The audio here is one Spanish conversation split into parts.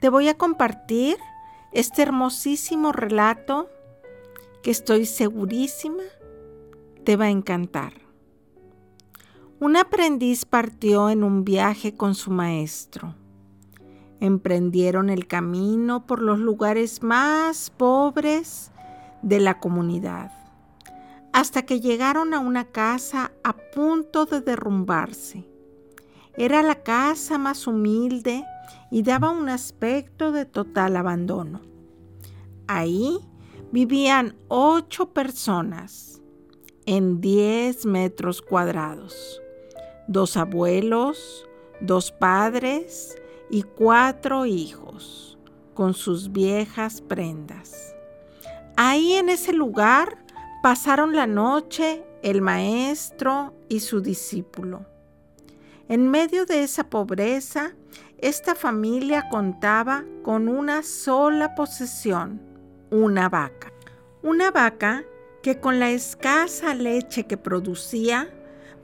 te voy a compartir este hermosísimo relato que estoy segurísima te va a encantar. Un aprendiz partió en un viaje con su maestro. Emprendieron el camino por los lugares más pobres de la comunidad, hasta que llegaron a una casa a punto de derrumbarse. Era la casa más humilde y daba un aspecto de total abandono. Ahí vivían ocho personas en diez metros cuadrados, dos abuelos, dos padres y cuatro hijos con sus viejas prendas. Ahí en ese lugar pasaron la noche el maestro y su discípulo. En medio de esa pobreza, esta familia contaba con una sola posesión, una vaca. Una vaca que con la escasa leche que producía,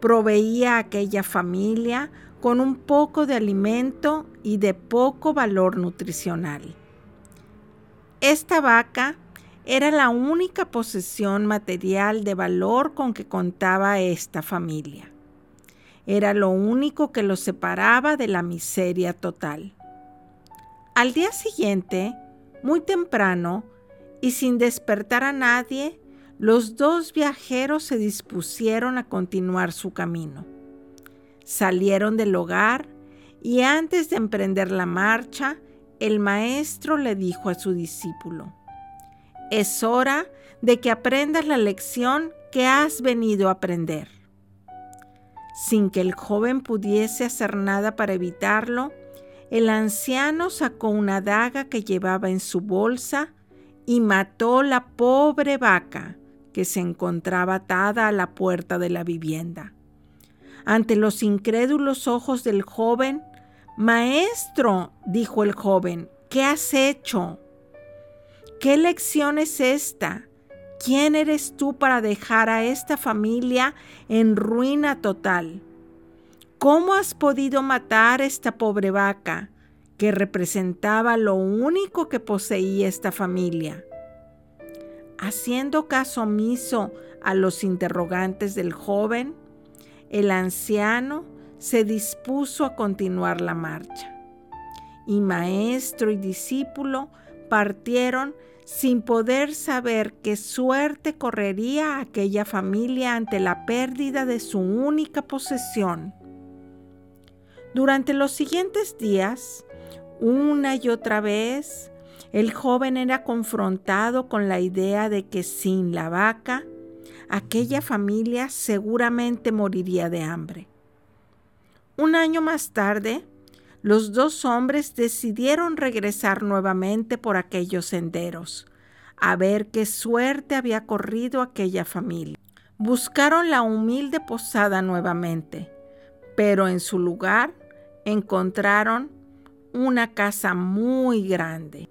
proveía a aquella familia con un poco de alimento y de poco valor nutricional. Esta vaca era la única posesión material de valor con que contaba esta familia. Era lo único que los separaba de la miseria total. Al día siguiente, muy temprano, y sin despertar a nadie, los dos viajeros se dispusieron a continuar su camino. Salieron del hogar y antes de emprender la marcha, el maestro le dijo a su discípulo, es hora de que aprendas la lección que has venido a aprender. Sin que el joven pudiese hacer nada para evitarlo, el anciano sacó una daga que llevaba en su bolsa y mató la pobre vaca que se encontraba atada a la puerta de la vivienda. Ante los incrédulos ojos del joven, Maestro, dijo el joven, ¿qué has hecho? ¿Qué lección es esta? ¿Quién eres tú para dejar a esta familia en ruina total? ¿Cómo has podido matar esta pobre vaca que representaba lo único que poseía esta familia? Haciendo caso omiso a los interrogantes del joven, el anciano se dispuso a continuar la marcha. Y maestro y discípulo partieron sin poder saber qué suerte correría aquella familia ante la pérdida de su única posesión. Durante los siguientes días, una y otra vez, el joven era confrontado con la idea de que sin la vaca, aquella familia seguramente moriría de hambre. Un año más tarde, los dos hombres decidieron regresar nuevamente por aquellos senderos, a ver qué suerte había corrido aquella familia. Buscaron la humilde posada nuevamente, pero en su lugar encontraron una casa muy grande.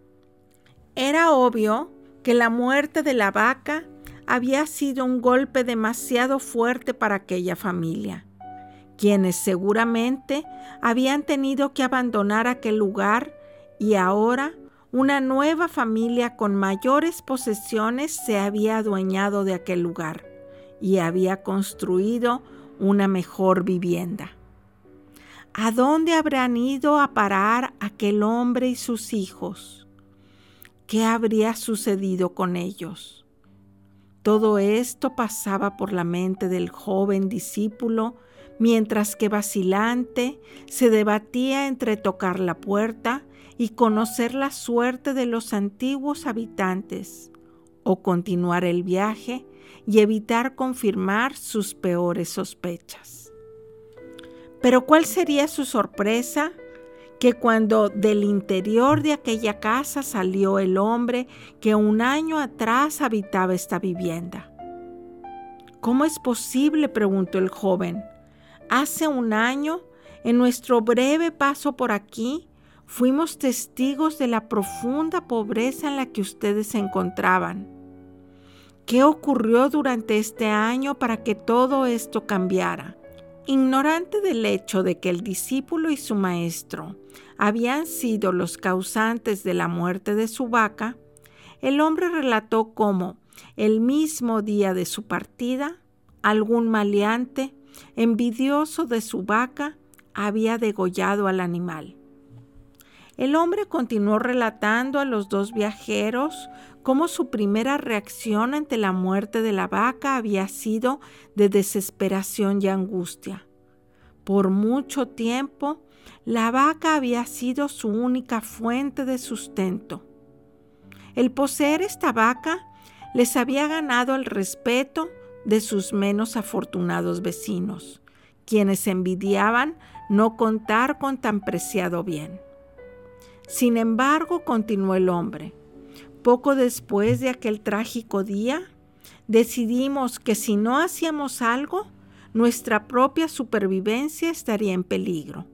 Era obvio que la muerte de la vaca había sido un golpe demasiado fuerte para aquella familia quienes seguramente habían tenido que abandonar aquel lugar y ahora una nueva familia con mayores posesiones se había adueñado de aquel lugar y había construido una mejor vivienda. ¿A dónde habrán ido a parar aquel hombre y sus hijos? ¿Qué habría sucedido con ellos? Todo esto pasaba por la mente del joven discípulo mientras que vacilante se debatía entre tocar la puerta y conocer la suerte de los antiguos habitantes, o continuar el viaje y evitar confirmar sus peores sospechas. Pero ¿cuál sería su sorpresa? Que cuando del interior de aquella casa salió el hombre que un año atrás habitaba esta vivienda. ¿Cómo es posible? preguntó el joven Hace un año, en nuestro breve paso por aquí, fuimos testigos de la profunda pobreza en la que ustedes se encontraban. ¿Qué ocurrió durante este año para que todo esto cambiara? Ignorante del hecho de que el discípulo y su maestro habían sido los causantes de la muerte de su vaca, el hombre relató cómo el mismo día de su partida, algún maleante, envidioso de su vaca, había degollado al animal. El hombre continuó relatando a los dos viajeros cómo su primera reacción ante la muerte de la vaca había sido de desesperación y angustia. Por mucho tiempo, la vaca había sido su única fuente de sustento. El poseer esta vaca les había ganado el respeto de sus menos afortunados vecinos, quienes envidiaban no contar con tan preciado bien. Sin embargo, continuó el hombre, poco después de aquel trágico día, decidimos que si no hacíamos algo, nuestra propia supervivencia estaría en peligro.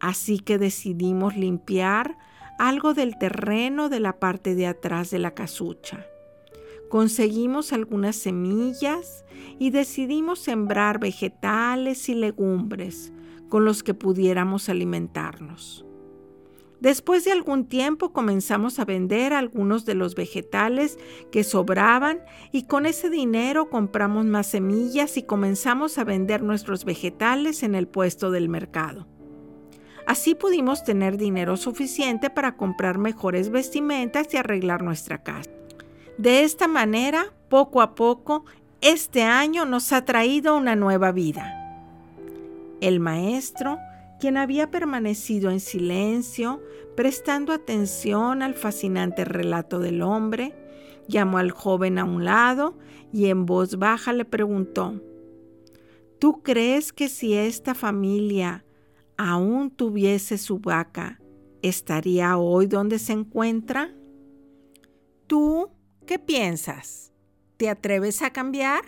Así que decidimos limpiar algo del terreno de la parte de atrás de la casucha. Conseguimos algunas semillas y decidimos sembrar vegetales y legumbres con los que pudiéramos alimentarnos. Después de algún tiempo comenzamos a vender algunos de los vegetales que sobraban y con ese dinero compramos más semillas y comenzamos a vender nuestros vegetales en el puesto del mercado. Así pudimos tener dinero suficiente para comprar mejores vestimentas y arreglar nuestra casa. De esta manera, poco a poco, este año nos ha traído una nueva vida. El maestro quien había permanecido en silencio, prestando atención al fascinante relato del hombre, llamó al joven a un lado y en voz baja le preguntó, ¿Tú crees que si esta familia aún tuviese su vaca, estaría hoy donde se encuentra? ¿Tú qué piensas? ¿Te atreves a cambiar?